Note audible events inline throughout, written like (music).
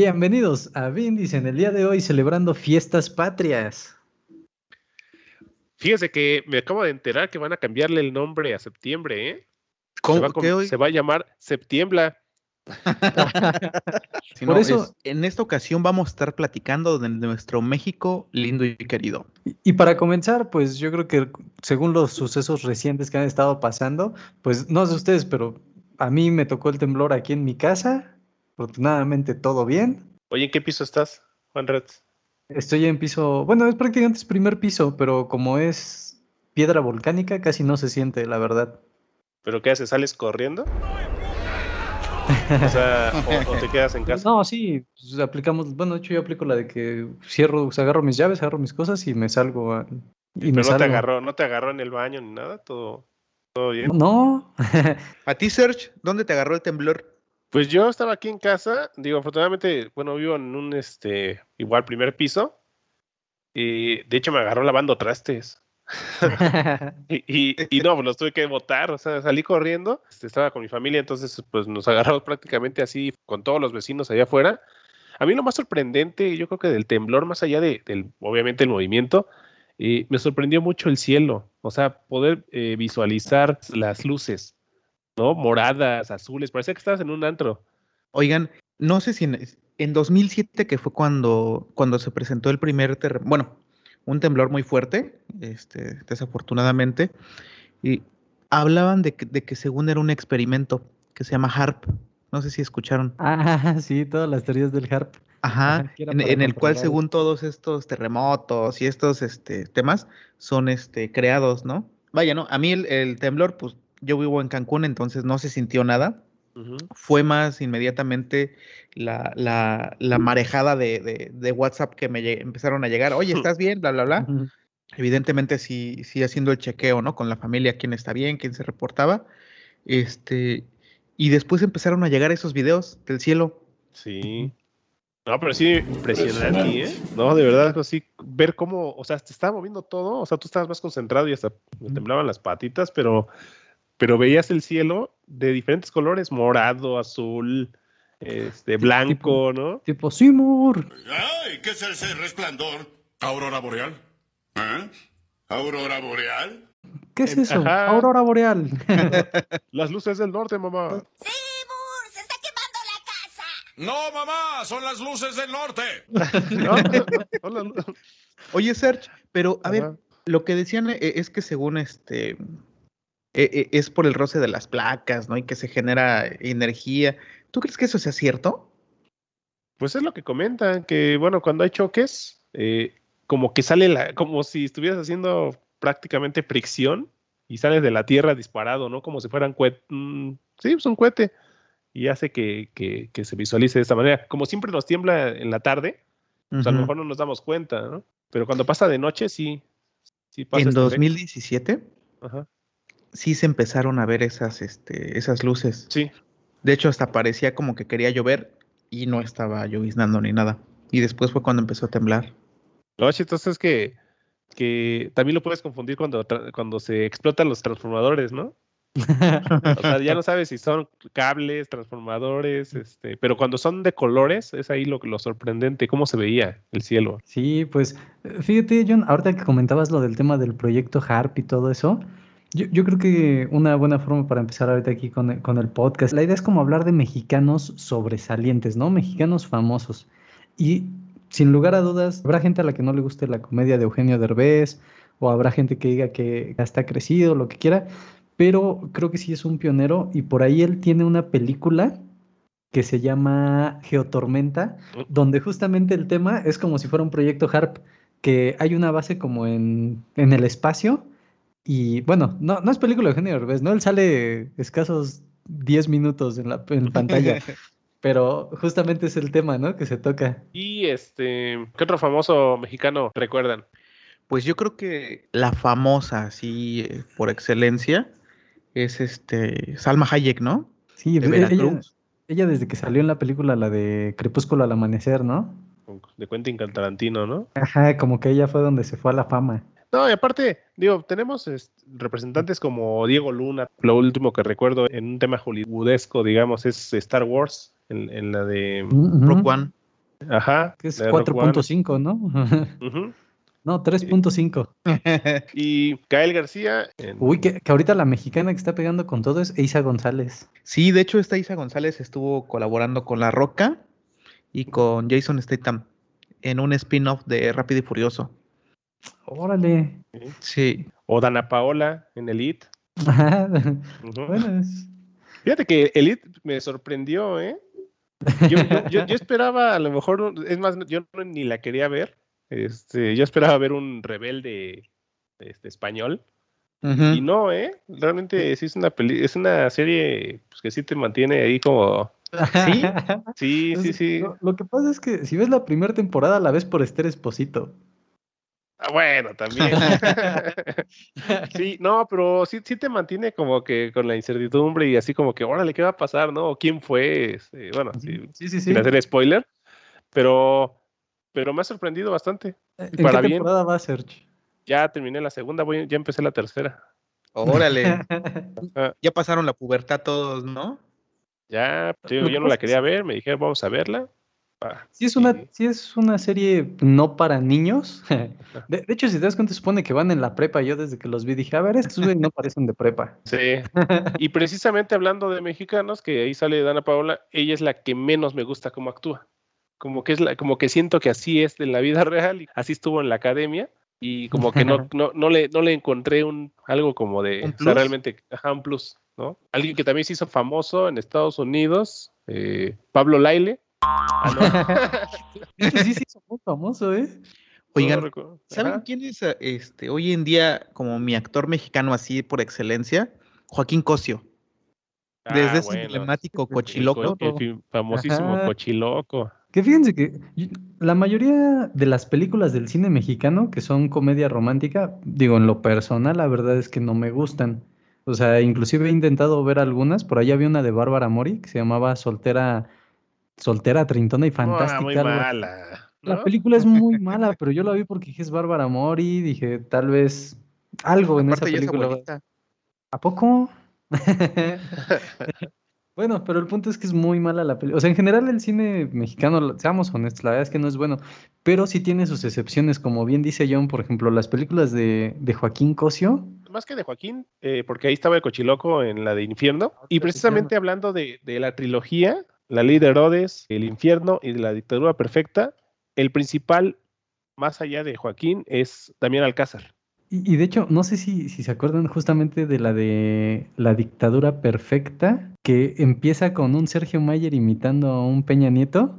Bienvenidos a Vindis en el día de hoy celebrando fiestas patrias. Fíjese que me acabo de enterar que van a cambiarle el nombre a septiembre, ¿eh? ¿Cómo se, va a, que hoy? se va a llamar Septiembla. (laughs) Si Por no, eso- es- en esta ocasión vamos a estar platicando de nuestro México lindo y querido. Y- Y para comenzar, pues yo creo que según los sucesos recientes que han estado pasando, pues no sé ustedes, pero a mí me tocó el temblor aquí en mi casa. Afortunadamente todo bien. Oye, ¿en qué piso estás, Juan Retz? Estoy en piso, bueno, es prácticamente es primer piso, pero como es piedra volcánica, casi no se siente, la verdad. ¿Pero qué haces? ¿Sales corriendo? O sea, o, o te quedas en casa. (laughs) No, sí, pues, aplicamos, bueno, de hecho yo aplico la de que cierro, o sea, agarro mis llaves, agarro mis cosas y me salgo. a- y me Pero no te agarró, no te agarró en el baño ni nada, todo, todo bien. No, (laughs) A ti, Serge, ¿dónde te agarró el temblor? Pues yo estaba aquí en casa, digo, afortunadamente, bueno, vivo en un este igual primer piso. Y de hecho me agarró lavando trastes. (laughs) Y, y, y no, pues los tuve que botar, o sea, salí corriendo, este, estaba con mi familia, entonces pues nos agarramos prácticamente así con todos los vecinos allá afuera. A mí lo más sorprendente, yo creo que del temblor, más allá de, del, obviamente, el movimiento, eh, me sorprendió mucho el cielo, o sea, poder eh, visualizar las luces, ¿no? Moradas, azules, parecía que estabas en un antro. Oigan, no sé si en, en 2007, que fue cuando, cuando se presentó el primer terremoto, bueno, un temblor muy fuerte, este, desafortunadamente, y hablaban de que, de que según era un experimento que se llama HARP. No sé si escucharon. (laughs) Ah, sí, todas las teorías del HARP. Ajá, en, el cual según todos estos terremotos y estos este, temas son este, creados, ¿no? Vaya, ¿no? A mí el, el temblor, pues yo vivo en Cancún, entonces no se sintió nada. Fue más inmediatamente la, la, la marejada de, de- de WhatsApp que me empezaron a llegar. Oye, (laughs) ¿estás bien? Bla, bla, bla. Evidentemente sí, sí haciendo el chequeo, ¿no? Con la familia, quién está bien, quién se reportaba. Este, y después empezaron a llegar esos videos del cielo. Sí. No, pero sí, impresionante, ¿eh? No, de verdad, así, ver cómo, o sea, te estaba moviendo todo, o sea, tú estabas más concentrado y hasta me temblaban las patitas, pero, pero veías el cielo de diferentes colores, morado, azul, este, blanco, ¿no? Tipo, Seymour. ¡Ay! ¿Qué es ese resplandor? ¿Aurora boreal? ¿Eh? ¿Aurora boreal? ¿Qué es Em, eso? ajá. Aurora boreal. (laughs) Las luces del norte, mamá. ¡Seymour! ¡Se está quemando la casa! No, mamá, son las luces del norte. Oye, Serge, pero a ver, lo que decían eh, es que según este eh, eh, es por el roce de las placas, ¿no? Y que se genera energía. ¿Tú crees que eso sea cierto? Pues es lo que comentan, que bueno, cuando hay choques, eh, como que sale la, como si estuvieras haciendo prácticamente fricción y sales de la tierra disparado, ¿no? Como si fueran cohetes, sí, pues un cohete, y hace que, que- que se visualice de esta manera. Como siempre nos tiembla en la tarde, pues a lo mejor no nos damos cuenta, ¿no? Pero cuando pasa de noche, sí, sí pasa En este efecto. 2017 Ajá. Sí se empezaron a ver esas, este, esas luces. Sí, De hecho, hasta parecía como que quería llover y no estaba lloviznando ni nada. Y después fue cuando empezó a temblar. Lo chistoso es que, que también lo puedes confundir cuando, cuando se explotan los transformadores, ¿no? O sea, ya no (laughs) sabes si son cables, transformadores, este, pero cuando son de colores, es ahí lo, lo sorprendente, cómo se veía el cielo. Sí, pues fíjate, John, ahorita que comentabas lo del tema del proyecto HARP y todo eso, yo, creo que una buena forma para empezar ahorita aquí con el, podcast, la idea es como hablar de mexicanos sobresalientes, ¿no? Mexicanos famosos. Y sin lugar a dudas, habrá gente a la que no le guste la comedia de Eugenio Derbez, o habrá gente que diga que ya está crecido, lo que quiera, pero creo que sí es un pionero y por ahí él tiene una película que se llama Geotormenta, donde justamente el tema es como si fuera un proyecto HARP, que hay una base como en, en el espacio y bueno, no, no es película de Eugenio Derbez, ¿no? Él sale escasos 10 minutos en la en pantalla, (laughs) pero justamente es el tema, ¿no? Que se toca. Y este, ¿qué otro famoso mexicano recuerdan? Pues yo creo que la famosa, así eh, por excelencia, es este Salma Hayek, ¿no? Sí, De e- ella, ella desde que salió en la película, la de Crepúsculo al amanecer, ¿no? De Quentin Tarantino, ¿no? Ajá, como que ella fue donde se fue a la fama. No, y aparte, digo, tenemos representantes como Diego Luna. Lo último que recuerdo en un tema hollywoodesco, digamos, es Star Wars, en, en la de. Rogue One. Ajá. Que es de Rogue One. 4.5, ¿no? (laughs) No, 3.5. (laughs) Y Gael García. en- Uy, que, que ahorita la mexicana que está pegando con todo es Isa González. Sí, de hecho, esta Isa González estuvo colaborando con La Roca y con Jason Statham en un spin-off de Rápido y Furioso. Órale. Sí. O Dana Paola en Elite. Ajá. Bueno, es- Fíjate que Elite me sorprendió, ¿eh? Yo, yo- yo- yo esperaba, a lo mejor, es más, yo ni la quería ver. Este, yo esperaba ver un rebelde este, español. Y no, ¿eh? Realmente sí es una peli es una serie pues, que sí te mantiene ahí como. ¿Sí? Sí, (laughs) sí. Lo, lo que pasa es que si ves la primera temporada, la ves por Esther Esposito. Ah, bueno, también. (laughs) sí, no, pero sí, sí te mantiene como que con la incertidumbre y así como que, órale, ¿qué va a pasar, no? ¿O ¿Quién fue? Este, bueno, sí, sí, sí. sí. sin hacer spoiler, pero, pero me ha sorprendido bastante. ¿En para qué bien. temporada va Serge? Ya terminé la segunda, voy, ya empecé la tercera. Órale. (laughs) Ya pasaron la pubertad todos, ¿no? ya, yo, no la pasa es- quería ver, me dijeron, vamos a verla. Ah, Sí es, una, sí. sí es una serie no para niños. (laughs) De, de hecho, si te das cuenta, supone que van en la prepa. Yo desde que los vi dije, a ver, estos no parecen de prepa. Sí. (laughs) Y precisamente hablando de mexicanos, que ahí sale Dana Paola, ella es la que menos me gusta cómo actúa. Como que es la, como que siento que así es en la vida (laughs) real, y así estuvo en la academia, y como que no, no, no le, no le encontré un algo como de ¿Un o sea, plus? realmente ajá, un plus, ¿no? Alguien que también se hizo famoso en Estados Unidos, eh, Pablo Laile. Ah, Es que sí se hizo muy famoso, ¿eh? Oigan. ¿saben quién es eh, este, hoy en día como mi actor mexicano así por excelencia? Joaquín Cosio. Desde Ah, ese bueno, emblemático el cochiloco. co- el famosísimo Ajá. cochiloco. Que fíjense que la mayoría de las películas del cine mexicano que son comedia romántica, digo, en lo personal, la verdad es que no me gustan. O sea, inclusive he intentado ver algunas. Por ahí había una de Bárbara Mori que se llamaba Soltera, Soltera, Trintona y Fantástica. Ah, muy mala. La ¿no? película es muy (laughs) mala, pero yo la vi porque dije es Bárbara Mori, dije tal vez algo en esa Aparte ya es película. ¿A poco? (laughs) Bueno, pero el punto es que es muy mala la película. O sea, en general el cine mexicano, seamos honestos, la verdad es que no es bueno, pero sí tiene sus excepciones, como bien dice John, por ejemplo, las películas de, de Joaquín Cosio. Más que de Joaquín, eh, porque ahí estaba el cochiloco en la de Infierno. Y precisamente hablando de, de la trilogía, La Ley de Herodes, El Infierno y La Dictadura Perfecta, el principal, más allá de Joaquín, es Damián Alcázar. Y, y de hecho, no sé si, si se acuerdan justamente de la de La dictadura perfecta, que empieza con un Sergio Mayer imitando a un Peña Nieto.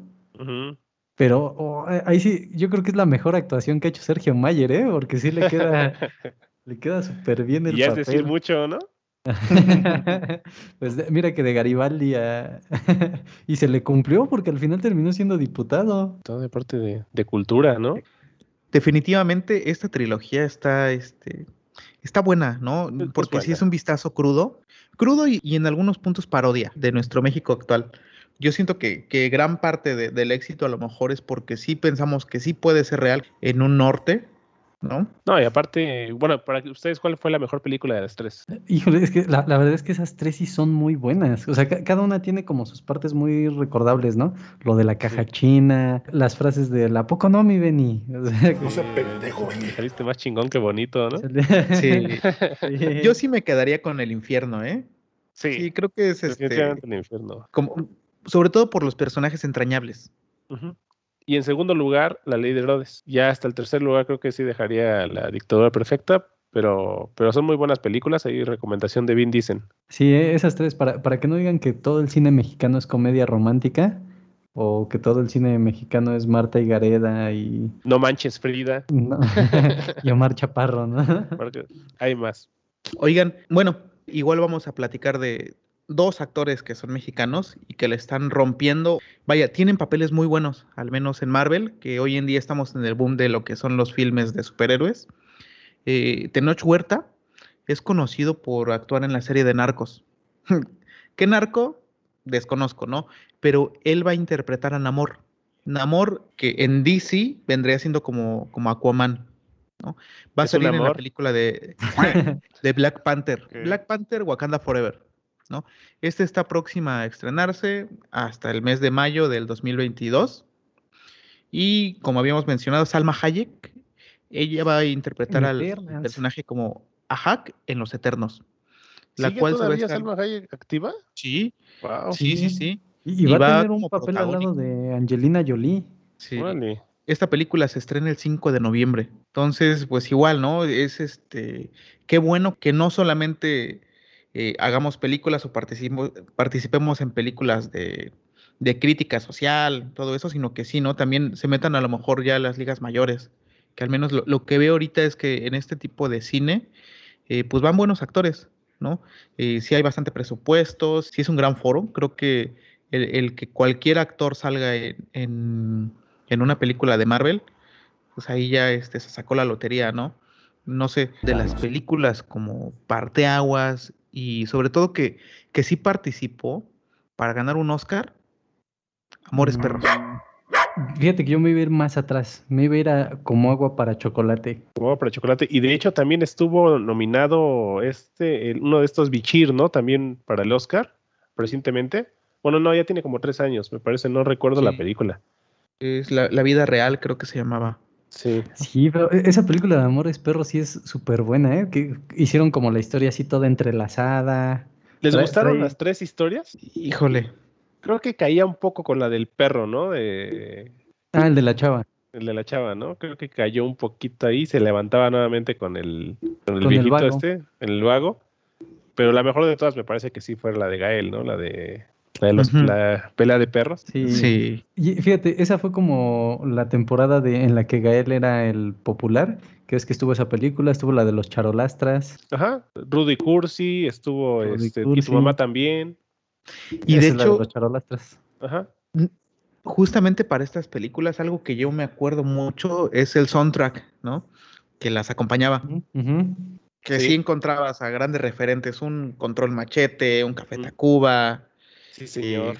Pero oh, eh, ahí sí, yo creo que es la mejor actuación que ha hecho Sergio Mayer, ¿eh? Porque sí le queda, (laughs) le queda súper bien el y ya es papel. decir mucho, ¿no? (laughs) Pues mira que de Garibaldi a- (laughs) y se le cumplió porque al final terminó siendo diputado. Todo de parte de, de cultura, ¿no? Definitivamente esta trilogía está, este, está buena, ¿no? Porque sí es un vistazo crudo, crudo y, y en algunos puntos parodia de nuestro México actual. Yo siento que, que gran parte de- del éxito a lo mejor es porque sí pensamos que sí puede ser real en un norte, ¿no? No, y aparte, bueno, para ustedes, ¿cuál fue la mejor película de las tres? Híjole, es que la, la verdad es que esas tres sí son muy buenas. O sea, ca- cada una tiene como sus partes muy recordables, ¿no? Lo de la caja Sí. china, las frases de ¿a poco no, mi Beni? O sea, que No sea pendejo, Benny. Saliste más chingón que bonito, ¿no? Sí. Sí. (laughs) Yo sí me quedaría con el infierno, ¿eh? Sí, Sí, creo que es este, el infierno. como, sobre todo por los personajes entrañables. Ujú. Y en segundo lugar, la ley de Herodes. Ya hasta el tercer lugar creo que sí dejaría la dictadura perfecta, pero, pero son muy buenas películas. Ahí recomendación de Vin Diesel. Sí, e- esas tres, para, para que no digan que todo el cine mexicano es comedia romántica o que todo el cine mexicano es Marta y Gareda y, No manches, Frida. no, (laughs) y Omar Chaparro, ¿no? porque hay más. Oigan, bueno, igual vamos a platicar de dos actores que son mexicanos y que le están rompiendo. Vaya, tienen papeles muy buenos, al menos en Marvel, que hoy en día estamos en el boom de lo que son los filmes de superhéroes. Eh, Tenoch Huerta es conocido por actuar en la serie de Narcos. (laughs) ¿Qué narco? Desconozco, ¿no? Pero él va a interpretar a Namor. Namor, que en DC vendría siendo como, como Aquaman, ¿no? Va a ¿Es un salir en la película de, (laughs) de Black Panther. Black Panther, Wakanda Forever, ¿no? Este está próxima a estrenarse hasta el mes de mayo del 2022. Y como habíamos mencionado, Salma Hayek, ella va a interpretar al personaje como Ahak en Los Eternos. La ¿Sigue cual se va a todavía estar- Salma Hayek activa? Sí, Wow. sí, sí, sí. Y, y Y va, va a tener un papel al lado protagónico. de Angelina Jolie. sí. Órale. Esta película se estrena el 5 de noviembre. Entonces, pues igual, ¿no? Es este, qué bueno que no solamente eh, hagamos películas o participemos, en películas de, de crítica social, todo eso, sino que sí, ¿no? También se metan a lo mejor ya a las ligas mayores. Que al menos lo, lo que veo ahorita es que en este tipo de cine, eh, pues van buenos actores, ¿no? Eh, sí hay bastante presupuesto, sí es un gran foro. Creo que el, el que cualquier actor salga en, en- en una película de Marvel, pues ahí ya este, se sacó la lotería, ¿no? No sé, de las películas como Parteaguas y sobre todo que, que sí participó para ganar un Oscar, Amores Perros. Mm, Fíjate que yo me iba a ir más atrás. Me iba a ir a como agua para chocolate. Como para chocolate. Y de hecho también estuvo nominado este, el- uno de estos Bichir, ¿no? También para el Oscar, recientemente. Bueno, no, ya tiene como tres años, me parece, no recuerdo la película. Es la, la vida real, creo que se llamaba. Sí. Sí, pero e- esa película de Amores Perros sí es súper buena, ¿eh? Que hicieron como la historia así toda entrelazada. ¿Les Trae- gustaron trae- las tres historias? Híjole, Creo que caía un poco con la del perro, ¿no? De, Ah, el de la chava. el de la chava, ¿no? Creo que cayó un poquito ahí, se levantaba nuevamente con el, con el Con el viejito vago. este, el vago. Pero la mejor de todas me parece que sí fue la de Gael, ¿no? La de, la de los, la pelea de perros. Sí. sí. Y fíjate, esa fue como la temporada de, en la que Gael era el popular. Que es que estuvo esa película, estuvo la de los charolastras. Ajá. Rudy Cursi, estuvo Rudy este, y tu mamá también. Y Esa de es la hecho, los charolastras. Ajá. justamente para estas películas, algo que yo me acuerdo mucho es el soundtrack, ¿no? Que las acompañaba. Que Sí. sí. encontrabas a grandes referentes, un Control Machete, un Café. Tacuba. Sí, señor.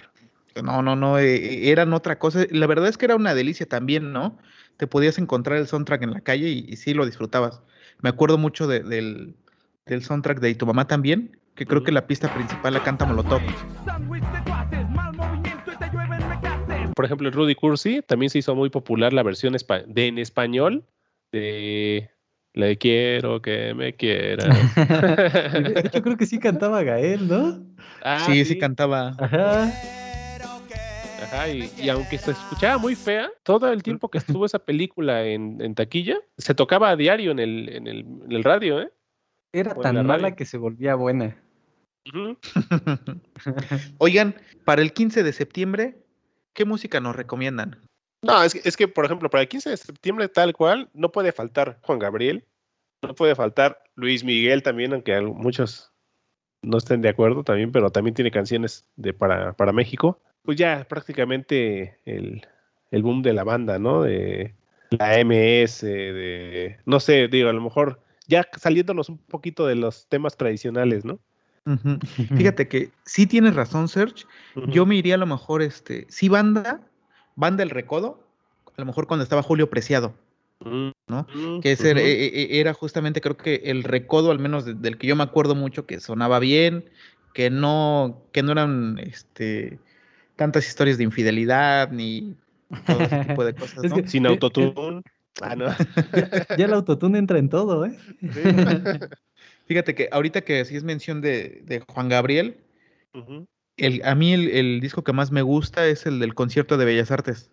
No, no, no, eh, eran otra cosa. La verdad es que era una delicia también, ¿no? Te podías encontrar el soundtrack en la calle y, y sí lo disfrutabas. Me acuerdo mucho de- del, del soundtrack de Y tu mamá también, que creo que la pista principal la canta Molotov. Por ejemplo, Rudy Cursi también se hizo muy popular la versión de en español de Le quiero que me quieras. (laughs) Y de (laughs) hecho, creo que sí cantaba Gael, ¿no? Ah, sí, sí cantaba. Ajá. Ajá, y, y aunque se escuchaba muy fea, todo el tiempo que estuvo esa película en, en taquilla, se tocaba a diario en el, en el, en el radio, ¿eh? Era O tan la mala que se volvía buena. (laughs) Oigan, para el 15 de septiembre, ¿qué música nos recomiendan? No, es que, es que, por ejemplo, para el 15 de septiembre, tal cual, no puede faltar Juan Gabriel, no puede faltar Luis Miguel también, aunque muchos no estén de acuerdo también, pero también tiene canciones de para, para México. Pues ya prácticamente el, el boom de la banda, ¿no? De la MS, de, no sé, digo, a lo mejor ya saliéndonos un poquito de los temas tradicionales, ¿no? Fíjate que sí tienes razón, Serge. Yo me iría a lo mejor, este, sí, banda, banda El Recodo, a lo mejor cuando estaba Julio Preciado, ¿no? mm, Que ese e- era justamente, creo que el Recodo, al menos de- del que yo me acuerdo mucho, que sonaba bien, que no, que no eran, este, tantas historias de infidelidad ni todo ese tipo de cosas, (laughs) Es ¿no? que- Sin autotune. Ah, no. Ya el autotune entra en todo, ¿eh? (laughs) Fíjate que ahorita que sí es mención de, de Juan Gabriel, Ujú. El, a mí el, el disco que más me gusta es el del concierto de Bellas Artes,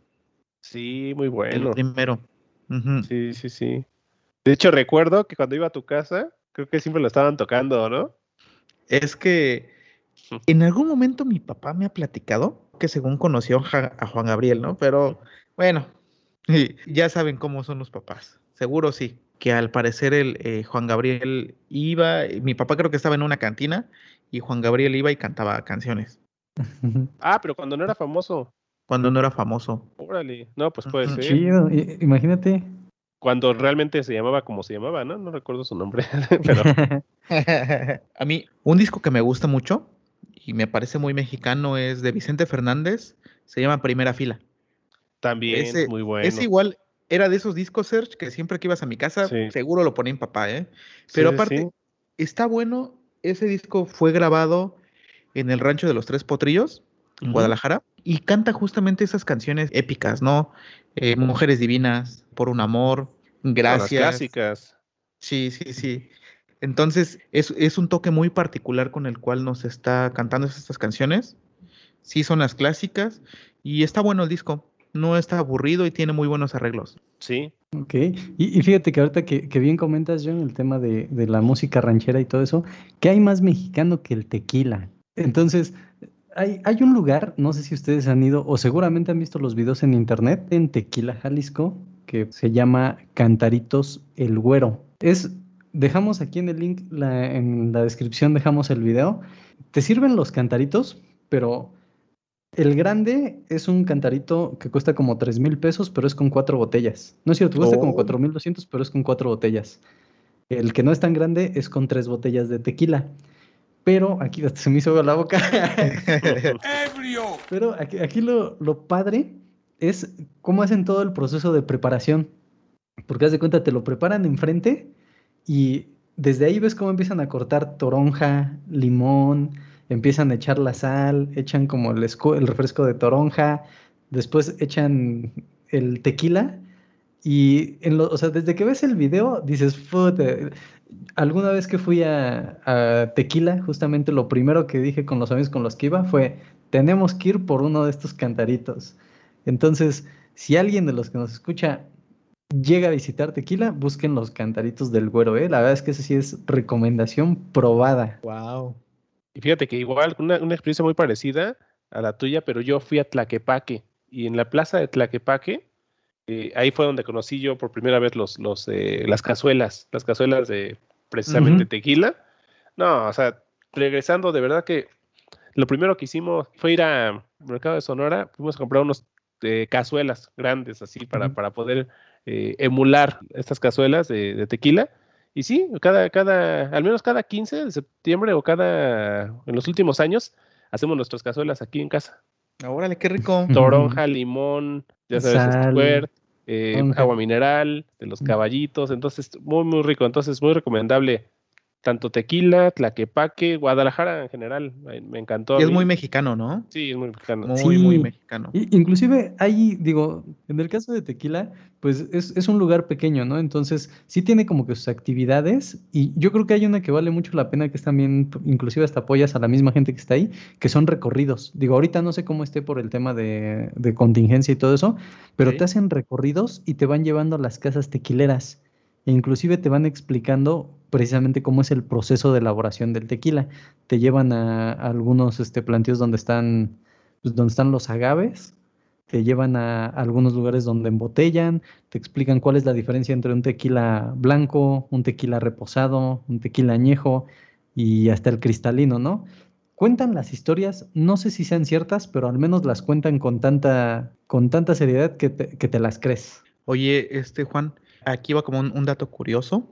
Sí, muy el bueno. primero. Sí, sí, sí. De hecho, recuerdo que cuando iba a tu casa, creo que siempre lo estaban tocando, ¿no? Es que en algún momento mi papá me ha platicado que según conoció a Juan Gabriel, ¿no? Pero bueno, ya saben cómo son los papás. Seguro sí, que al parecer el eh, Juan Gabriel iba, mi papá creo que estaba en una cantina y Juan Gabriel iba y cantaba canciones (laughs) Ah, pero cuando no era famoso. cuando no era famoso. Órale. No, pues puede Ujú. ser. Chido. i- Imagínate. Cuando realmente se llamaba como se llamaba, ¿no? No recuerdo su nombre. (laughs) pero (laughs) a mí, un disco que me gusta mucho y me parece muy mexicano es de Vicente Fernández, se llama Primera Fila. también Ese- muy bueno. Es igual, era de esos discos, Serge, que siempre que ibas a mi casa, Sí. seguro lo ponía mi papá, ¿eh? Pero sí, aparte, sí. está bueno, ese disco fue grabado en el rancho de los Tres Potrillos, en. Guadalajara, y canta justamente esas canciones épicas, ¿no? Eh, Mujeres Divinas, Por un Amor, Las Gracias. clásicas. Sí, sí, sí. Entonces, es, es un toque muy particular con el cual nos está cantando estas canciones. Sí, son las clásicas y está bueno el disco. No está aburrido y tiene muy buenos arreglos. Sí. Ok, y, y fíjate que ahorita que, que bien comentas, John, el tema de, de la música ranchera y todo eso, que hay más mexicano que el tequila. Entonces, hay, hay un lugar, no sé si ustedes han ido o seguramente han visto los videos en internet, en Tequila, Jalisco, que se llama Cantaritos El Güero. Es, dejamos aquí en el link, la- en la descripción dejamos el video. Te sirven los cantaritos, pero el grande es un cantarito que cuesta como 3 mil pesos, pero es con cuatro botellas. No es cierto, cuesta como Oh. 4 mil 200, pero es con cuatro botellas. El que no es tan grande es con tres botellas de tequila. Pero aquí hasta se me hizo agua la boca. (laughs) ¡Ebrio! Pero aquí, aquí lo, lo padre es cómo hacen todo el proceso de preparación. Porque haz de cuenta, te lo preparan enfrente y desde ahí ves cómo empiezan a cortar toronja, limón, empiezan a echar la sal, echan como el, el refresco de toronja, después echan el tequila y en lo, o sea, desde que ves el video dices, "Puta". Alguna vez que fui a, Tequila, justamente lo primero que dije con los amigos con los que iba fue, tenemos que ir por uno de estos cantaritos. Entonces, si alguien de los que nos escucha llega a visitar Tequila, busquen los cantaritos del güero, ¿eh? La verdad es que ese sí es recomendación probada. wow. Y fíjate que igual, una, una experiencia muy parecida a la tuya, pero yo fui a Tlaquepaque y en la plaza de Tlaquepaque, eh, ahí fue donde conocí yo por primera vez los, los, eh, las cazuelas, las cazuelas de precisamente Ujú. tequila. No, o sea, regresando, de verdad que lo primero que hicimos fue ir a Mercado de Sonora, fuimos a comprar unos eh, cazuelas grandes así para, para poder eh, emular estas cazuelas de, de tequila. Y sí, cada, cada, al menos cada 15 de septiembre o cada, en los últimos años, hacemos nuestras cazuelas aquí en casa. Órale, qué rico. Toronja, limón, ya sabes, eh, agua mineral, de los Mm. caballitos, entonces muy, muy rico. Entonces, muy recomendable. Tanto tequila, tlaquepaque, Guadalajara en general. Me, encantó. Y es muy mexicano, ¿no? Sí, es muy mexicano. Muy, muy mexicano. I- Inclusive ahí, digo, en el caso de Tequila, pues es, es un lugar pequeño, ¿no? Entonces sí tiene como que sus actividades y yo creo que hay una que vale mucho la pena, que es también, inclusive hasta apoyas a la misma gente que está ahí, que son recorridos. Digo, ahorita no sé cómo esté por el tema de, de contingencia y todo eso, pero te hacen recorridos y te van llevando a las casas tequileras. Inclusive te van explicando precisamente cómo es el proceso de elaboración del tequila. Te llevan a, a algunos este, plantíos donde están, pues, donde están los agaves, te llevan a, algunos lugares donde embotellan, te explican cuál es la diferencia entre un tequila blanco, un tequila reposado, un tequila añejo y hasta el cristalino, ¿no? Cuentan las historias, no sé si sean ciertas, pero al menos las cuentan con tanta, con tanta seriedad que te, que te las crees. Oye, este Juan, aquí va como un, un dato curioso.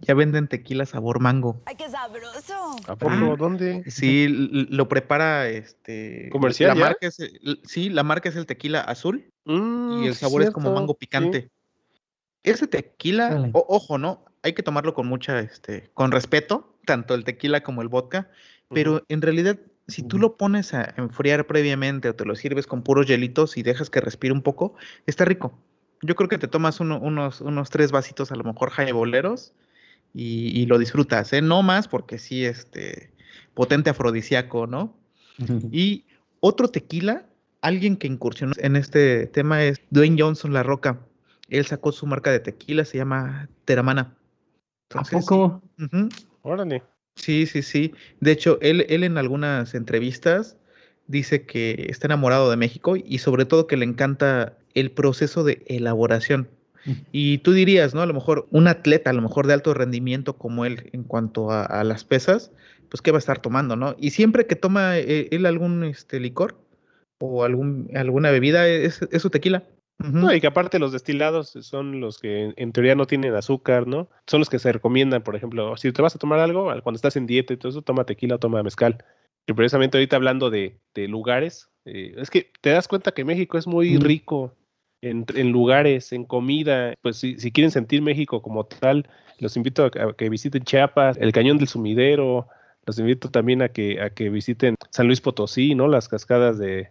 Ya venden tequila sabor mango. ¡Ay, qué sabroso! ¿A poco? Ah. ¿Dónde? Sí, lo prepara este. ¿Comercial La ya? marca es, el- sí, la marca es el tequila azul Mm, y el sabor es como mango sí. picante. Ese tequila, o- ojo, ¿no? Hay que tomarlo con mucha, este, con respeto, tanto el tequila como el vodka, pero en realidad, si tú lo pones a enfriar previamente o te lo sirves con puros hielitos y dejas que respire un poco, está rico. Yo creo que te tomas uno- unos, unos tres vasitos, a lo mejor boleros y, y lo disfrutas, ¿eh? No más porque sí, este, potente afrodisíaco, ¿no? (laughs) Y otro tequila, alguien que incursionó en este tema es Dwayne Johnson La Roca. Él sacó su marca de tequila, se llama Teramana. ¿A Entonces, poco? ujú, Órale. Sí, sí, sí. De hecho, él, él en algunas entrevistas dice que está enamorado de México y sobre todo que le encanta el proceso de elaboración. Y tú dirías, ¿no? A lo mejor un atleta, a lo mejor de alto rendimiento como él en cuanto a, a las pesas, pues ¿qué va a estar tomando, no? Y siempre que toma eh, él algún este, licor o algún, alguna bebida, es, es su tequila. No, y que aparte los destilados son los que en, teoría no tienen azúcar, ¿no? Son los que se recomiendan, por ejemplo, si te vas a tomar algo, al- cuando estás en dieta y todo eso, toma tequila o toma mezcal. Y precisamente ahorita hablando de, de lugares, eh, es que te das cuenta que México es muy Mm. rico en, en lugares, en comida. Pues si, si quieren sentir México como tal, los invito a, que- visiten Chiapas, el Cañón del Sumidero, los invito también a que, a que visiten San Luis Potosí, ¿no? Las cascadas de,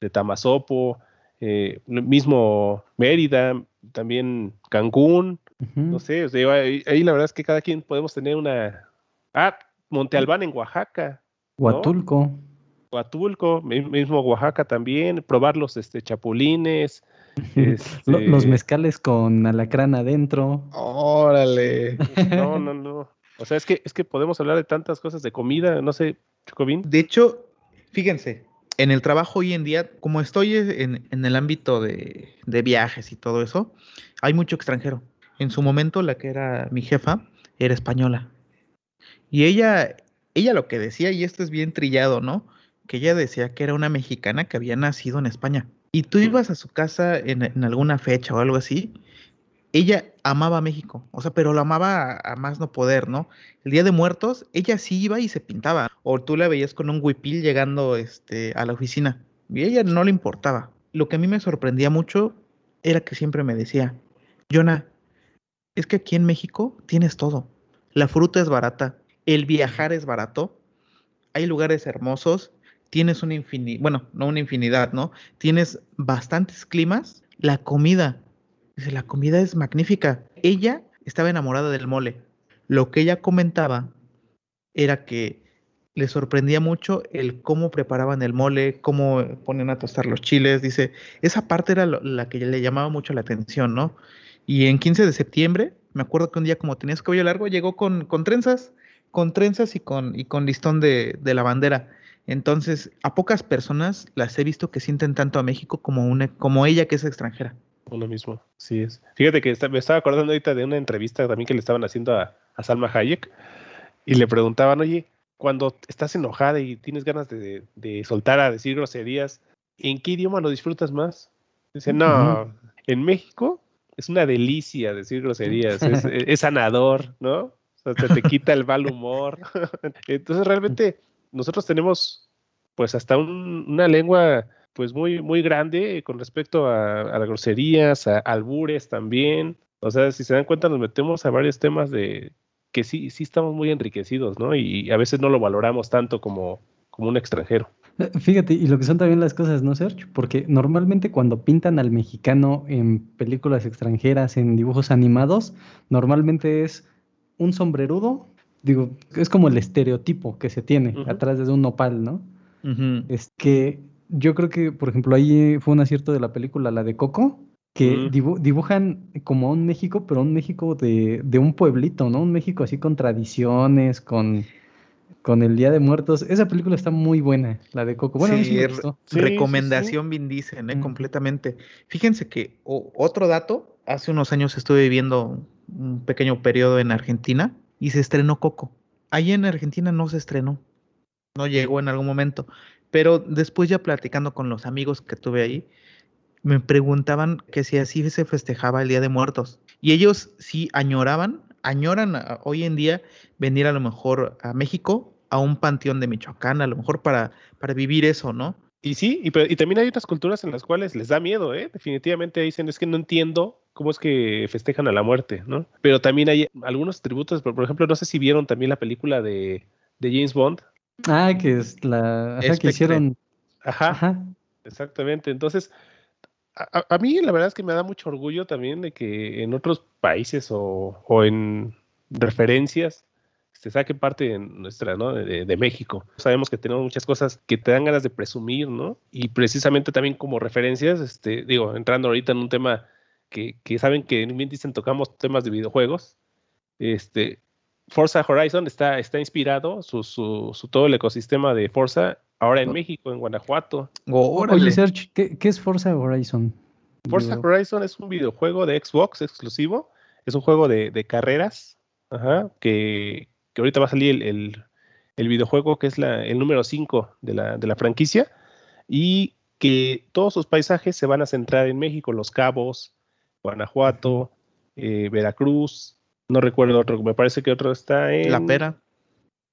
de Tamazopo, eh, mismo Mérida, también Cancún, no sé, ahí, la verdad es que cada quien podemos tener una... Ah, Monte Albán en Oaxaca. Huatulco. Huatulco, mismo Oaxaca también, probar los este, chapulines. Los este mezcales con alacrán adentro. Órale. No, no, no. O sea, es que, es que podemos hablar de tantas cosas de comida, no sé, Chocobín. De hecho, fíjense, en el trabajo hoy en día, como estoy en, el ámbito de, viajes y todo eso, hay mucho extranjero. En su momento, la que era mi jefa era española. Y ella, ella lo que decía, y esto es bien trillado, ¿no? Que ella decía que era una mexicana que había nacido en España. Y tú ibas a su casa en, alguna fecha o algo así, ella amaba México, o sea, pero lo amaba a, más no poder, ¿no? El Día de Muertos, ella sí iba y se pintaba, o tú la veías con un huipil llegando este, a la oficina, y a ella no le importaba. Lo que a mí me sorprendía mucho era que siempre me decía, Jonah, es que aquí en México tienes todo. La fruta es barata, el viajar es barato, hay lugares hermosos, tienes una infinidad, bueno, no una infinidad, ¿no? Tienes bastantes climas, la comida Dice, la comida es magnífica. Ella estaba enamorada del mole. Lo que ella comentaba era que le sorprendía mucho el cómo preparaban el mole, cómo ponen a tostar los chiles. Dice, esa parte era la que le llamaba mucho la atención, ¿no? Y en 15 de septiembre, me acuerdo que un día como tenía su cabello largo, llegó con, con trenzas, con trenzas y con, y con listón de, de la bandera. Entonces, a pocas personas las he visto que sienten tanto a México como, una, como ella que es extranjera. Uno mismo, sí es. Fíjate que me estaba acordando ahorita de una entrevista también que le estaban haciendo a, Salma Hayek y le preguntaban, oye, cuando estás enojada y tienes ganas de, soltar a decir groserías, ¿en qué idioma lo disfrutas más? Dice, no, en México es una delicia decir groserías, es, (laughs) sanador, ¿no? O sea, te, quita el (laughs) mal humor. (laughs) Entonces realmente nosotros tenemos pues hasta una lengua pues muy, muy grande con respecto a, las groserías, a albures también. O sea, si se dan cuenta, nos metemos a varios temas de que sí, sí estamos muy enriquecidos, ¿no? Y, a veces no lo valoramos tanto como, como un extranjero. Fíjate, y lo que son también las cosas, ¿no, Sergio? Porque normalmente cuando pintan al mexicano en películas extranjeras, en dibujos animados, normalmente es un sombrerudo, digo, es como el estereotipo que se tiene atrás de un nopal, ¿no? Es que yo creo que, por ejemplo, ahí fue un acierto de la película, la de Coco, que dibujan como un México, pero un México de, de, un pueblito, ¿no? Un México así con tradiciones, con, con el Día de Muertos. Esa película está muy buena, la de Coco. Bueno, sí, recomendación, bien dicen, ¿eh? completamente. Fíjense que otro dato, hace unos años estuve viviendo un pequeño periodo en Argentina y se estrenó Coco. Ahí en Argentina no se estrenó, no llegó en algún momento. Pero después ya platicando con los amigos que tuve ahí, me preguntaban que si así se festejaba el Día de Muertos. Y ellos sí añoraban, añoran hoy en día venir a lo mejor a México, a un panteón de Michoacán, a lo mejor para, para vivir eso, ¿no? Y sí, y, y, también hay otras culturas en las cuales les da miedo, ¿eh? Definitivamente dicen, es que no entiendo cómo es que festejan a la muerte, ¿no? Pero también hay algunos tributos, por, por ejemplo, no sé si vieron también la película de, de James Bond, Ah, que es la que hicieron. Ajá, Exactamente. Entonces, a, mí la verdad es que me da mucho orgullo también de que en otros países o, en referencias se saque parte de nuestra, ¿no? De, México. Sabemos que tenemos muchas cosas que te dan ganas de presumir, ¿no? Y precisamente también como referencias, este, digo, entrando ahorita en un tema que, que saben que en bien dicen tocamos temas de videojuegos, este, Forza Horizon está, está inspirado, su, su, todo el ecosistema de Forza, ahora en México, en Guanajuato. Oye, Serge, ¿qué, es Forza Horizon? Forza Horizon es un videojuego de Xbox exclusivo, es un juego de, carreras, que, ahorita va a salir el, videojuego que es la, el número 5 de la, de la franquicia, y que todos sus paisajes se van a centrar en México, Los Cabos, Guanajuato, eh, Veracruz, no recuerdo otro, me parece que otro está en... La pera.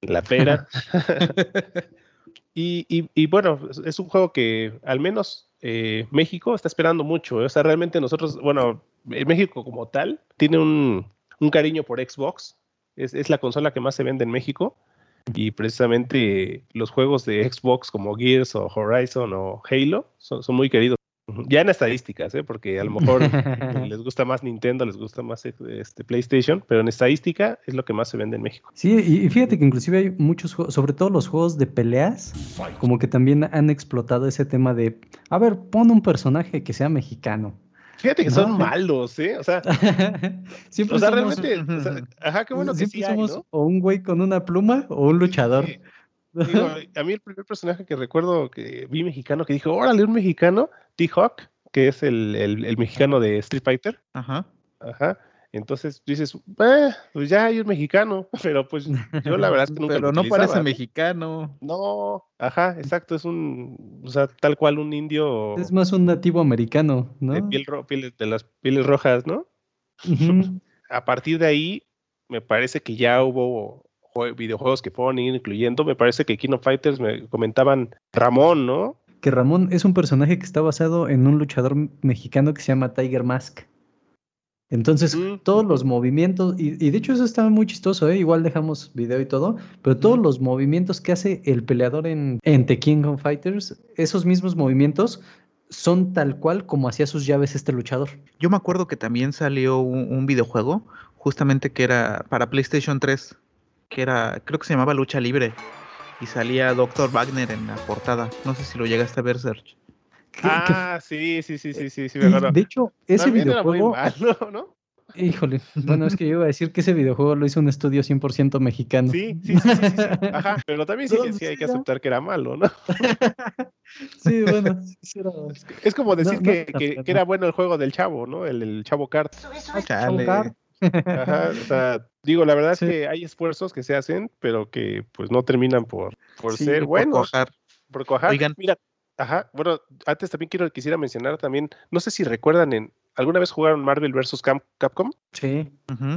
La pera. (laughs) (laughs) y, bueno, es un juego que al menos eh, México está esperando mucho. ¿eh? O sea, realmente nosotros, bueno, México como tal tiene un, cariño por Xbox. Es, la consola que más se vende en México. Y precisamente los juegos de Xbox como Gears o Horizon o Halo son, son muy queridos. Ya en estadísticas, ¿eh? porque a lo mejor (laughs) les gusta más Nintendo, les gusta más este, PlayStation, pero en estadística es lo que más se vende en México. Sí, y fíjate que inclusive hay muchos juegos, sobre todo los juegos de peleas, como que también han explotado ese tema de, a ver, pon un personaje que sea mexicano. Fíjate que son malos, ¿eh? O sea, (laughs) siempre o sea somos, realmente, o sea, (laughs) ajá, qué bueno que sí hay, somos ¿no? o un güey con una pluma o un luchador. Sí. Digo, a mí el primer personaje que recuerdo que vi mexicano que dijo, órale, un mexicano, T-Hawk, que es el, el- el mexicano de Street Fighter. Ajá. Ajá. Entonces dices, "Eh, pues ya hay un mexicano, (laughs) pero pues yo la verdad es que nunca Pero lo no parece ¿no? mexicano. No, ajá, exacto, es un, o sea, tal cual un indio Es más un nativo americano, ¿no? de piel ro- de las pieles rojas, ¿no? (laughs) A partir de ahí, me parece que ya hubo videojuegos que fueron ir incluyendo. Me parece que King of Fighters me comentaban Ramón, ¿no? Que Ramón es un personaje que está basado en un luchador mexicano que se llama Tiger Mask. Entonces, Mm, todos los movimientos, y, y de hecho eso está muy chistoso, ¿eh? igual dejamos video y todo, pero todos los movimientos que hace el peleador en, en The King of Fighters, esos mismos movimientos son tal cual como hacía sus llaves este luchador. Yo me acuerdo que también salió un, un videojuego, justamente que era para PlayStation 3, que era, creo que se llamaba Lucha Libre, y salía Dr. Wagner en la portada. No sé si lo llegaste a ver, Serge. Ah, sí, sí, sí, sí, sí, sí, me acuerdo. de hecho, ese También era muy videojuego, malo, ¿no? híjole, bueno, es que yo iba a decir que ese videojuego lo hizo un estudio 100% mexicano. Sí, sí, sí, sí, sí, sí. (laughs) Ajá, pero también sí, que- sí hay que aceptar que era malo, ¿no? (laughs) Sí, bueno, sí era- Es como decir no que, que- era bueno el juego del chavo, ¿no? El, el chavo kart. Chale. Car. Ajá, o sea, digo, la verdad Sí. es que hay esfuerzos que se hacen, pero que pues no terminan por, por Sí, ser por buenos. cuajar. Por cuajar. Oigan. Mira, ajá, bueno, antes también quiero, quisiera mencionar también, no sé si recuerdan en, ¿alguna vez jugaron Marvel vs. Cap- Capcom? Sí.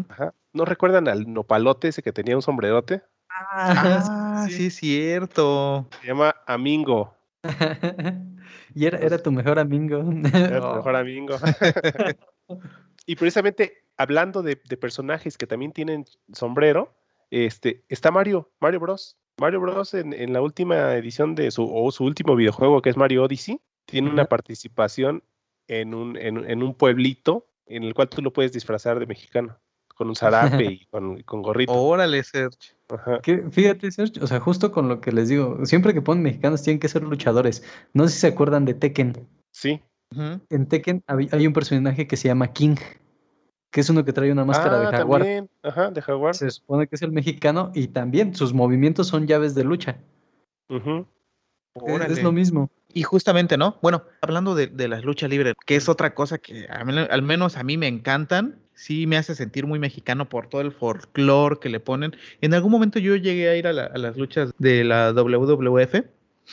Ajá. ¿No recuerdan al nopalote ese que tenía un sombrerote? Ah, sí, es cierto. Se llama Amingo. (laughs) y era, era tu mejor amigo. Era tu Oh. mejor amigo. (laughs) y precisamente hablando de, de personajes que también tienen sombrero, este, está Mario, Mario Bros. Mario Bros. En, en la última edición de su, o su último videojuego, que es Mario Odyssey, tiene una participación en un, en, en un pueblito en el cual tú lo puedes disfrazar de mexicano, con un zarape (laughs) y con, con gorrito. Órale, Serge. Ajá. Que, fíjate, Sergio, o sea, justo con lo que les digo, siempre que ponen mexicanos tienen que ser luchadores. No sé si se acuerdan de Tekken. Sí. En Tekken hay, hay un personaje que se llama King, que es uno que trae una máscara de Ah, jaguar. también. Ajá, de jaguar. Se supone que es el mexicano y también sus movimientos son llaves de lucha. Es- Es, lo mismo. Y justamente, ¿no? Bueno, hablando de, de las luchas libres, que es otra cosa que a mí- al menos a mí me encantan, sí me hace sentir muy mexicano por todo el folclore que le ponen. En algún momento yo llegué a ir a, la- a las luchas de la WWF.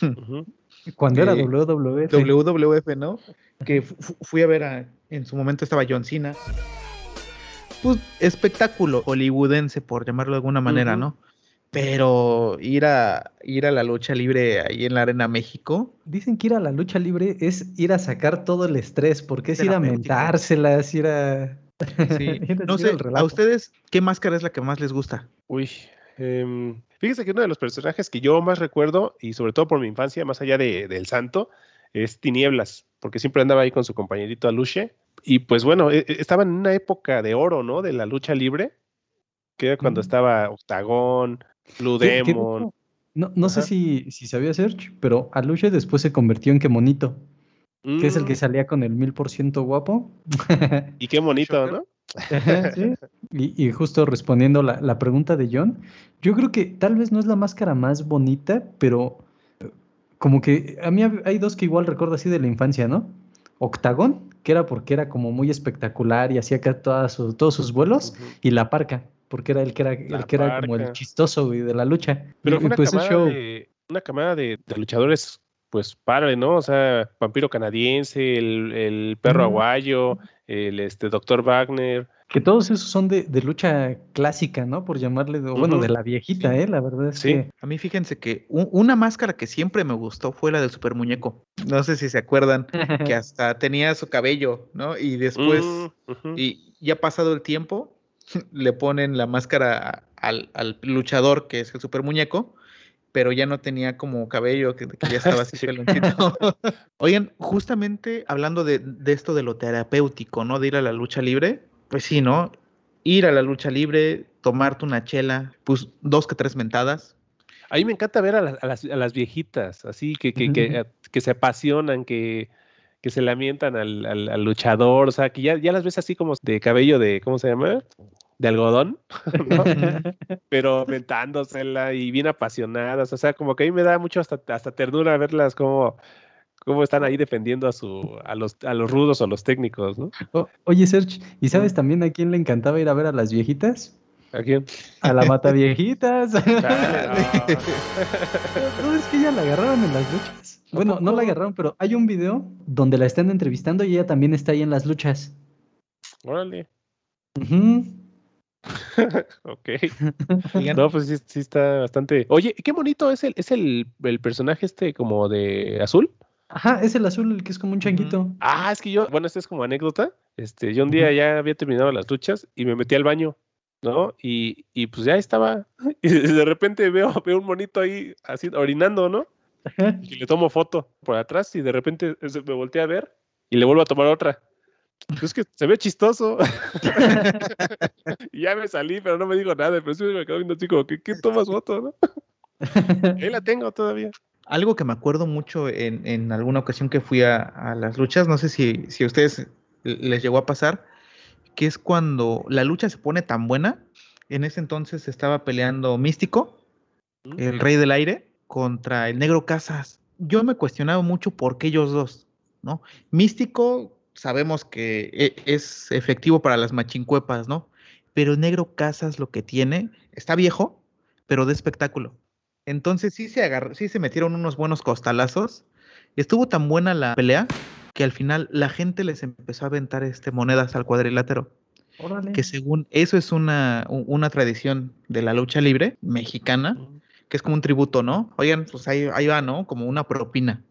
Ujú. Cuando era WWF. WWF, ¿no? Que fu- fu- fui a ver a, en su momento estaba John Cena. Pues espectáculo hollywoodense, por llamarlo de alguna manera. ¿no? Pero ir a ir a la lucha libre ahí en la Arena México, Dicen que ir a la lucha libre es ir a sacar todo el estrés, porque es ir a mentárselas, ir a... sí. (laughs) ir a No sé, a ustedes, ¿qué máscara es la que más les gusta? Uy, em, fíjese que uno de los personajes que yo más recuerdo, y sobre todo por mi infancia, más allá de, del santo, es Tinieblas, porque siempre andaba ahí con su compañerito Aluche. Y pues bueno, e- e- estaban en una época de oro, ¿no? De la lucha libre, que era cuando Mm. estaba Octagón, Blue Demon. no, no sé si, si sabía Serge, pero Aluche después se convirtió en Kemonito, que es el que Mm, salía con el mil por ciento guapo. Y qué bonito. (laughs) ¿no? Ajá, sí. Y, y justo respondiendo la, la pregunta de John, yo creo que tal vez no es la máscara más bonita, pero como que a mí hay dos que igual recuerdo así de la infancia, ¿no? Octagón, que era porque era como muy espectacular y hacía acá todas su- todos sus vuelos, y la parca, porque era el que era, La el que era como el chistoso güey, de la lucha. Pero Y- fue y una pues el camada, show. de, una camada de, de luchadores, pues padre, ¿no? O sea, Vampiro Canadiense, el, el Perro. Aguayo, el este, Doctor Wagner. Que todos esos son de, de lucha clásica, ¿no? Por llamarle, o bueno, de la viejita, Sí. ¿eh? La verdad es Sí. que... A mí fíjense que u- una máscara que siempre me gustó fue la del super muñeco. No sé si se acuerdan (laughs) que hasta tenía su cabello, ¿no? Y después, Mm, y ya pasado el tiempo, (laughs) le ponen la máscara al, al luchador que es el super muñeco, pero ya no tenía como cabello, que, que ya (laughs) estaba así Sí. peloncito. (laughs) Oigan, justamente hablando de, de esto de lo terapéutico, ¿no? De ir a la lucha libre, pues sí, ¿no? Ir a la lucha libre, tomarte una chela, pues dos que tres mentadas. A mí me encanta ver a las, a las, a las viejitas, así que, que, que, que se apasionan, que, que se lamentan al, al, al luchador, o sea, que ya, ya las ves así como de cabello de, ¿cómo se llama? De algodón, (laughs) ¿no? (laughs) pero mentándosela y bien apasionadas, o sea, como que a mí me da mucho hasta, hasta ternura verlas como, como están ahí defendiendo a, su, a, los, a los rudos o los técnicos, ¿no? O- oye, Serge, ¿y sabes también a quién le encantaba ir a ver a las viejitas? ¿A quién? A la mata viejitas. (laughs) No. No, es que ella la agarraron en las luchas. Bueno, no la agarraron, pero hay un video donde la están entrevistando y ella también está ahí en las luchas. Órale, Ujú. (laughs) ok. No, pues sí, sí está bastante. Oye, qué bonito es el, es el, el personaje este como de azul. Ajá, es el azul, el que es como un changuito. Ah, es que yo, bueno, esta es como anécdota. Este, yo un día ya había terminado las luchas y me metí al baño, ¿no? Y, y pues ya estaba. (laughs) Y de repente veo, veo un monito ahí así orinando, ¿no? Ajá. Y le tomo foto por atrás y de repente se- me volteé a ver y le vuelvo a tomar otra. Pues es que se ve chistoso. (laughs) y ya me salí, pero no me digo nada. Pero sí me quedo viendo así como, ¿qué, qué tomas foto, no? (laughs) Ahí la tengo todavía. algo que me acuerdo mucho en, en alguna ocasión que fui a, a las luchas, no sé si, si a ustedes les llegó a pasar, que es cuando la lucha se pone tan buena. En ese entonces estaba peleando Místico, el rey del aire, contra el negro Casas. Yo me cuestionaba mucho por qué ellos dos, ¿no? Místico, sabemos que e- es efectivo para las machincuepas, ¿no? Pero negro Casas lo que tiene, está viejo, pero de espectáculo. Entonces sí se agarró, sí se metieron unos buenos costalazos. Estuvo tan buena la pelea que al final la gente les empezó a aventar este, monedas al cuadrilátero Órale. que según eso es una, una tradición de la lucha libre mexicana, que es como un tributo, ¿no? Oigan, pues ahí, ahí va, ¿no? Como una propina.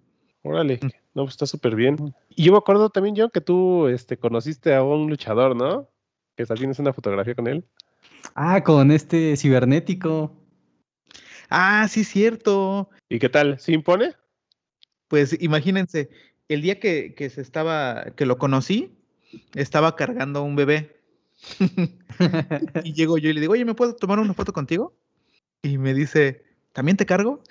Órale, no, pues está súper bien. Y yo me acuerdo también, John, que tú este, conociste a un luchador, ¿no? Que tienes una fotografía con él. Ah, con este cibernético. Ah, sí, cierto. ¿Y qué tal? ¿Sí impone? Pues imagínense, el día que, que se estaba, que lo conocí, estaba cargando a un bebé. (laughs) y llego yo y le digo, oye, ¿me puedo tomar una foto contigo? Y me dice, ¿también te cargo?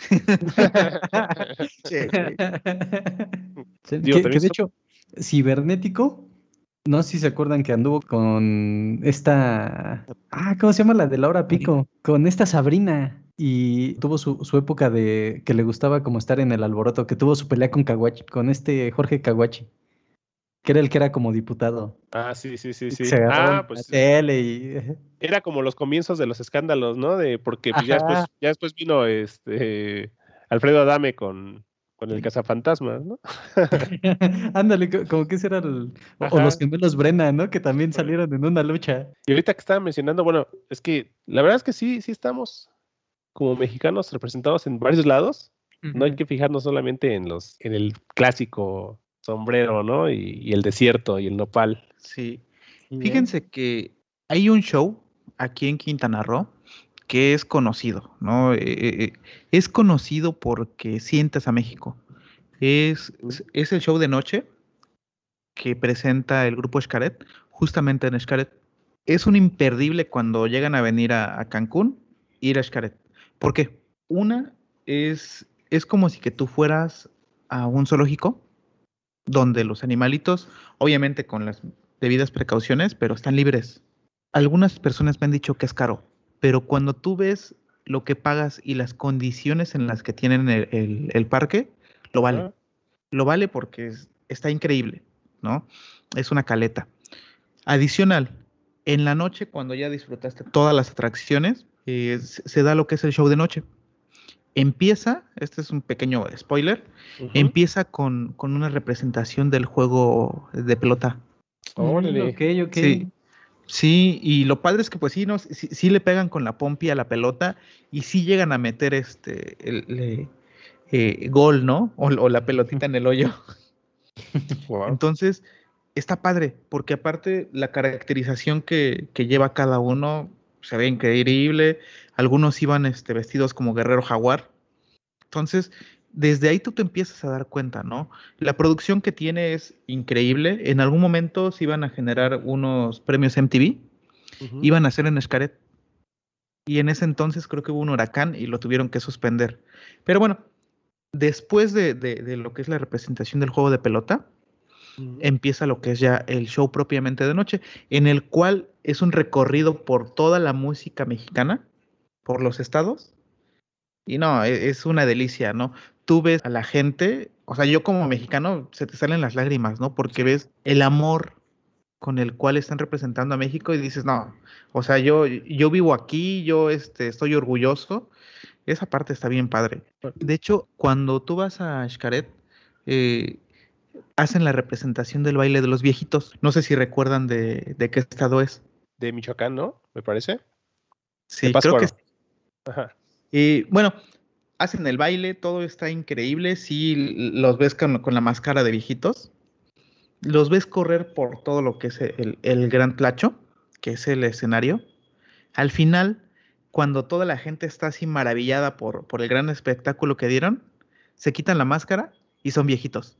Sí, Digo, que, de hecho, cibernético, no sé si se acuerdan que anduvo con esta. Ah, ¿cómo se llama la de Laura Pico? Con esta Sabrina. Y tuvo su, su época de que le gustaba como estar en el alboroto, que tuvo su pelea con Kawachi, con este Jorge Kawachi, que era el que era como diputado. ah, sí, sí, sí, sí. Se Ah, pues la tele y. era como los comienzos de los escándalos, ¿no? De, porque pues, ya, después, ya después vino este Alfredo Adame con, con el cazafantasmas, ¿no? (laughs) Ándale, co- como que ese era el. O, los gemelos Brenna, ¿no? Que también salieron en una lucha. Y ahorita que estaba mencionando, bueno, es que la verdad es que sí, sí estamos como mexicanos representados en varios lados. No hay que fijarnos solamente en los, en el clásico sombrero, ¿no? Y, y el desierto y el nopal. Sí. Fíjense que hay un show aquí en Quintana Roo que es conocido, ¿no? Eh, eh, eh, es conocido porque sientas a México. Es, es- es el show de noche que presenta el grupo Xcaret, justamente en Xcaret. Es un imperdible cuando llegan a venir a, a Cancún, ir a Xcaret. ¿Por qué? Una es, es como si que tú fueras a un zoológico donde los animalitos, obviamente con las debidas precauciones, pero están libres. Algunas personas me han dicho que es caro, pero cuando tú ves lo que pagas y las condiciones en las que tienen el, el- el parque, lo vale. Ah, Lo vale porque es- está increíble, ¿no? Es una caleta. Adicional, en la noche, cuando ya disfrutaste todas las atracciones, eh, se se da lo que es el show de noche. Empieza, este es un pequeño spoiler, empieza con, con una representación del juego de pelota. Órale. Ok, ok. Sí. Sí, y lo padre es que pues sí, no, sí, sí le pegan con la pompi a la pelota y sí llegan a meter este el, eh, gol, ¿no? O, o la pelotita en el hoyo. (laughs) Wow. Entonces, está padre, porque aparte la caracterización que, que lleva cada uno se ve increíble. Algunos iban este, vestidos como guerrero jaguar. Entonces, desde ahí tú te empiezas a dar cuenta, ¿no? La producción que tiene es increíble. En algún momento se iban a generar unos premios MTV, iban a ser en Xcaret. Y en ese entonces creo que hubo un huracán y lo tuvieron que suspender. Pero bueno, después de, de- de lo que es la representación del juego de pelota, empieza lo que es ya el show propiamente de noche, en el cual es un recorrido por toda la música mexicana, por los estados. Y no, e- es una delicia, ¿no? Tú ves a la gente, o sea, yo como mexicano se te salen las lágrimas, ¿no? Porque ves el amor con el cual están representando a México y dices, no, o sea, yo, yo vivo aquí, yo este, estoy orgulloso. Esa parte está bien padre. De hecho, cuando tú vas a Xcaret, eh, hacen la representación del baile de los viejitos. No sé si recuerdan de, de qué estado es. De Michoacán, ¿no? Me parece. Sí, creo que sí. Ajá. Y bueno, hacen el baile, todo está increíble. Sí, los ves con, con la máscara de viejitos. Los ves correr por todo lo que es el, el Gran Tlacho, que es el escenario. Al final, cuando toda la gente está así maravillada por, por el gran espectáculo que dieron, se quitan la máscara y son viejitos.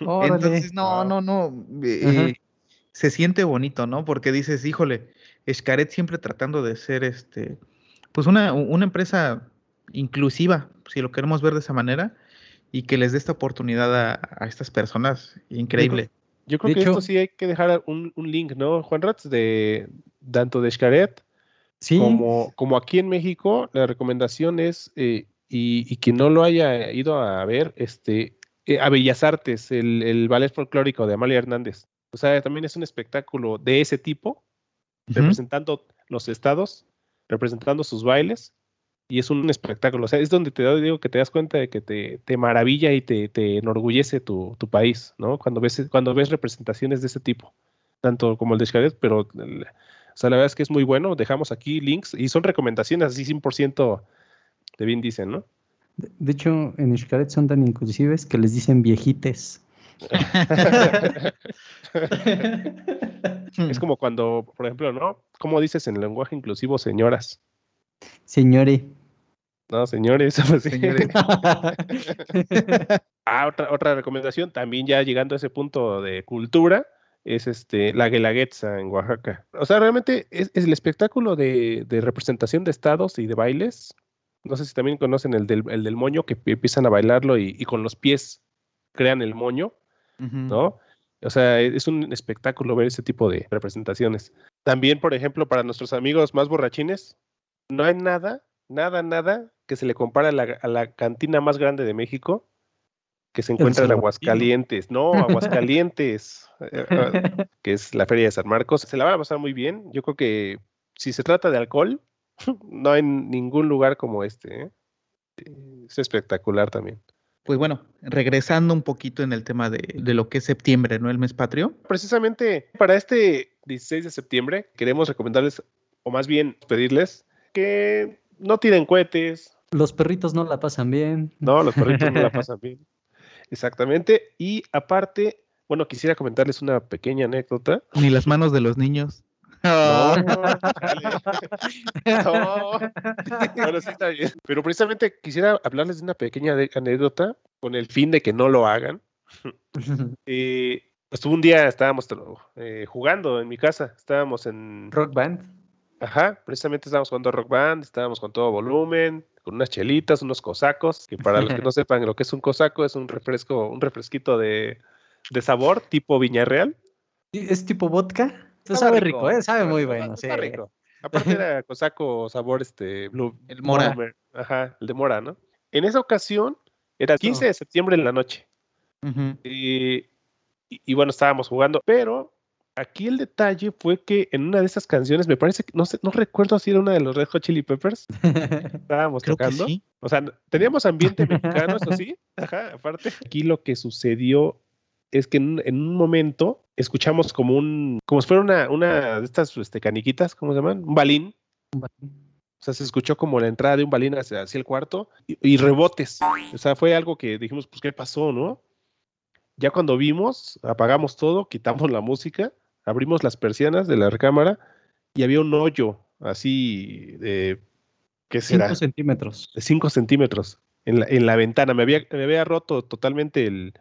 Órale. Entonces, no, Wow. no, no. eh, se siente bonito, ¿no? Porque dices, híjole, Xcaret siempre tratando de ser este, pues una, una empresa inclusiva, si lo queremos ver de esa manera, y que les dé esta oportunidad a, a estas personas. Increíble. Yo creo De que hecho- esto sí hay que dejar un, un link, ¿no, Juan Ratz? De tanto de Xcaret Sí, como, como aquí en México, la recomendación es, eh, y, y quien no lo haya ido a ver, este, eh, a Bellas Artes, el, el ballet folclórico de Amalia Hernández. O sea, también es un espectáculo de ese tipo, representando los estados, representando sus bailes, y es un espectáculo. O sea, es donde te da- digo que te das cuenta de que te, te maravilla y te, te enorgullece tu, tu país, ¿no? Cuando ves, cuando ves representaciones de ese tipo, tanto como el de Xcaret, pero el- o sea, la verdad es que es muy bueno. Dejamos aquí links y son recomendaciones así 100% de bien dicen, ¿no? de de hecho, en Xcaret son tan inclusives que les dicen viejites. (laughs) (laughs) Es como cuando, por ejemplo, ¿no? ¿Cómo dices en el lenguaje inclusivo señoras? Señore. No, señores. (laughs) pues. (laughs) Ah, otra, otra recomendación, también ya llegando a ese punto de cultura, es este la Guelaguetza en Oaxaca. O sea, realmente es, es el espectáculo de, de representación de estados y de bailes. No sé si también conocen el del, el del moño, que empiezan a bailarlo y, y con los pies crean el moño. ¿no? O sea, e- es un espectáculo ver ese tipo de representaciones. También, por ejemplo, para nuestros amigos más borrachines, no hay nada, nada, nada que se le compare a la, a la cantina más grande de México que se encuentra en. Aguascalientes. No, Aguascalientes, (laughs) eh, eh, que es la Feria de San Marcos. Se la van a pasar muy bien. Yo creo que si se trata de alcohol, (laughs) no hay ningún lugar como este. Eh, Es espectacular también. Pues bueno, regresando un poquito en el tema de, de lo que es septiembre, ¿no? El mes patrio. Precisamente para este 16 de septiembre queremos recomendarles, o más bien pedirles, que no tiren cohetes, Los perritos no la pasan bien. no, los perritos no la (laughs) pasan bien. Exactamente. Y aparte, bueno, quisiera comentarles una pequeña anécdota. Ni las manos de los niños. No. (laughs) No. (laughs) Bueno, sí está bien. Pero precisamente quisiera hablarles de una pequeña de- anécdota con el fin de que no lo hagan. (laughs) Eh, estuvo un día, estábamos eh, jugando en mi casa, estábamos en, Rock Band. ajá, precisamente estábamos jugando rock band, estábamos con todo volumen, con unas chelitas, unos cosacos, que para los que no sepan lo que es un cosaco, es un refresco, un refresquito de, de sabor tipo Viña Real. Sí, ¿Es tipo vodka? Estaba sabe rico, ¿eh? Sabe muy bueno, está sí. rico. Aparte era (laughs) cosaco sabor este blue. El mora. Bloomer. Ajá, el de mora, ¿no? En esa ocasión era el 15 de septiembre en la noche. Ujú. Y, y- y bueno, estábamos jugando, pero aquí el detalle fue que en una de esas canciones, me parece que, no sé, no recuerdo si era una de los Red Hot Chili Peppers, (laughs) estábamos Creo que tocando. sí. O sea, teníamos ambiente mexicano, eso (laughs) sí, ajá, aparte. Aquí lo que sucedió es que en, un- en un momento escuchamos como un, como si fuera una, una de estas este, caniquitas, ¿cómo se llaman? Un balín. O sea, se escuchó como la entrada de un balín hacia, hacia el cuarto y, y rebotes. O sea, fue algo que dijimos, pues, ¿qué pasó, no? Ya cuando vimos, apagamos todo, quitamos la música, abrimos las persianas de la recámara y había un hoyo así de, ¿qué será? 5 centímetros. De 5 centímetros en la, en la ventana. Me había, me había roto totalmente el,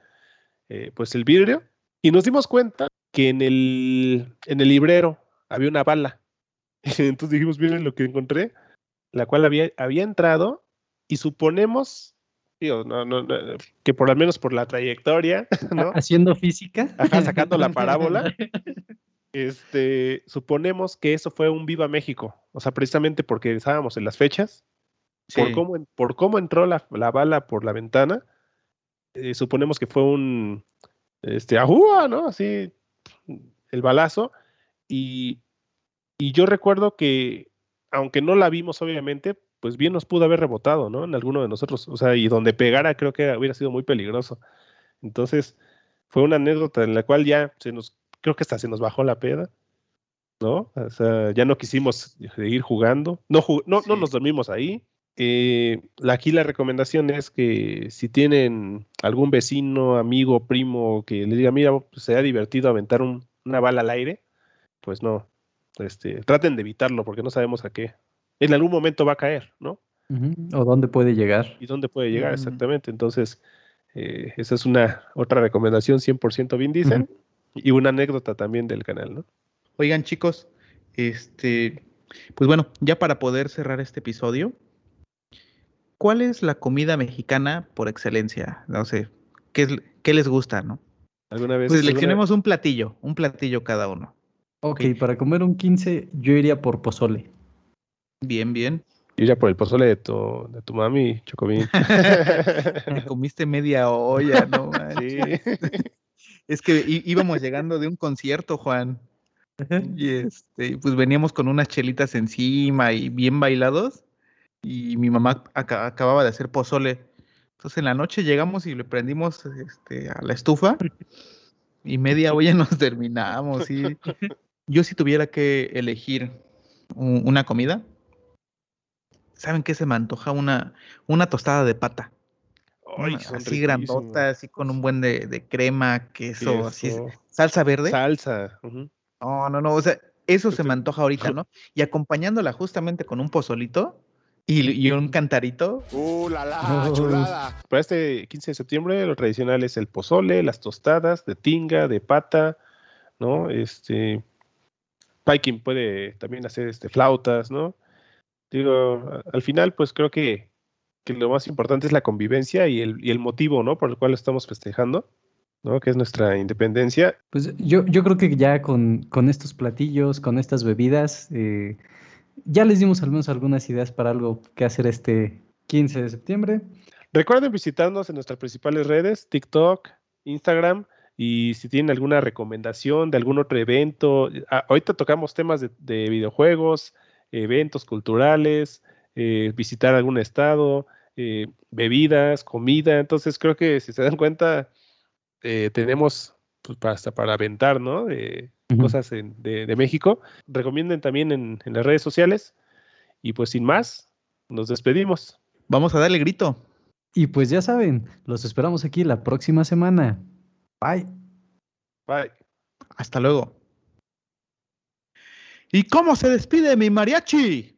eh, pues el vidrio y nos dimos cuenta que en el, en el librero había una bala. (laughs) Entonces dijimos, miren lo que encontré, la cual había, había entrado y suponemos, digo, no, no, no, que por lo menos por la trayectoria, (laughs) ¿no? Haciendo física. Ajá, sacando la (laughs) parábola. Este, suponemos que eso fue un Viva México, o sea, precisamente porque estábamos en las fechas, por, cómo, por cómo entró la, la bala por la ventana, eh, suponemos que fue un, este, ajúa, ¿no? Así, el balazo, y, y yo recuerdo que, aunque no la vimos obviamente, pues bien nos pudo haber rebotado, ¿no? En alguno de nosotros, o sea, y donde pegara creo que hubiera sido muy peligroso. Entonces, fue una anécdota en la cual ya se nos, creo que hasta se nos bajó la peda, ¿no? O sea, ya no quisimos seguir jugando, no, ju- no, no nos dormimos ahí. Eh, aquí la recomendación es que si tienen algún vecino, amigo, primo que le diga, mira, pues, se ha divertido aventar un- una bala al aire, pues no, este, traten de evitarlo porque no sabemos a qué. En algún momento va a caer, ¿no? ¿O dónde puede llegar? y dónde puede llegar Mm. exactamente. Entonces, eh, esa es una otra recomendación 100% Vin Diesel y una anécdota también del canal, ¿no? Oigan, chicos, este, pues bueno, ya para poder cerrar este episodio, ¿cuál es la comida mexicana por excelencia? No sé, ¿qué, es, qué les gusta, no? ¿Alguna vez? Pues alguna- seleccionemos un platillo, un platillo cada uno. Ok, Ok. para comer un 15 yo iría por pozole. Bien, bien. Yo iría por el pozole de tu, de tu mami, Chocomín. Te (laughs) comiste media olla, ¿no? (laughs) sí. Es que íbamos llegando de un concierto, Juan. Y este, pues veníamos con unas chelitas encima y bien bailados. Y mi mamá aca- acababa de hacer pozole. Entonces en la noche llegamos y le prendimos este, a la estufa. Y media (laughs) olla nos terminamos. sí. Yo si tuviera que elegir una comida, ¿saben qué se me antoja? Una, una tostada de pata. Ay, así grandota, así con un buen de, de crema, queso, así, salsa verde. salsa. ujú. No, no, no, o sea, eso se me antoja ahorita, ¿no? Y acompañándola justamente con un pozolito y, y un cantarito. ¡Uh, la la, Oh. chulada! Para este 15 de septiembre, lo tradicional es el pozole, las tostadas de tinga, de pata, ¿no? Este. Paikin puede también hacer este, flautas, ¿no? Digo, al final, pues creo que, que lo más importante es la convivencia y el, y el motivo, ¿no? Por el cual lo estamos festejando, ¿no? Que es nuestra independencia. Pues yo, yo creo que ya con, con estos platillos, con estas bebidas, eh, ya les dimos al menos algunas ideas para algo que hacer este 15 de septiembre. Recuerden visitarnos en nuestras principales redes, TikTok, Instagram, y si tienen alguna recomendación de algún otro evento, ah, ahorita tocamos temas de, de videojuegos, eventos culturales, eh, visitar algún estado, eh, bebidas, comida, entonces creo que si se dan cuenta, eh, tenemos pues, para- hasta para aventar, ¿no? De cosas en- de, de México. Recomienden también en, en las redes sociales, y pues sin más, nos despedimos. Vamos a darle grito. Y pues ya saben, los esperamos aquí la próxima semana. Bye. Bye. Hasta luego. ¿Y cómo se despide mi mariachi?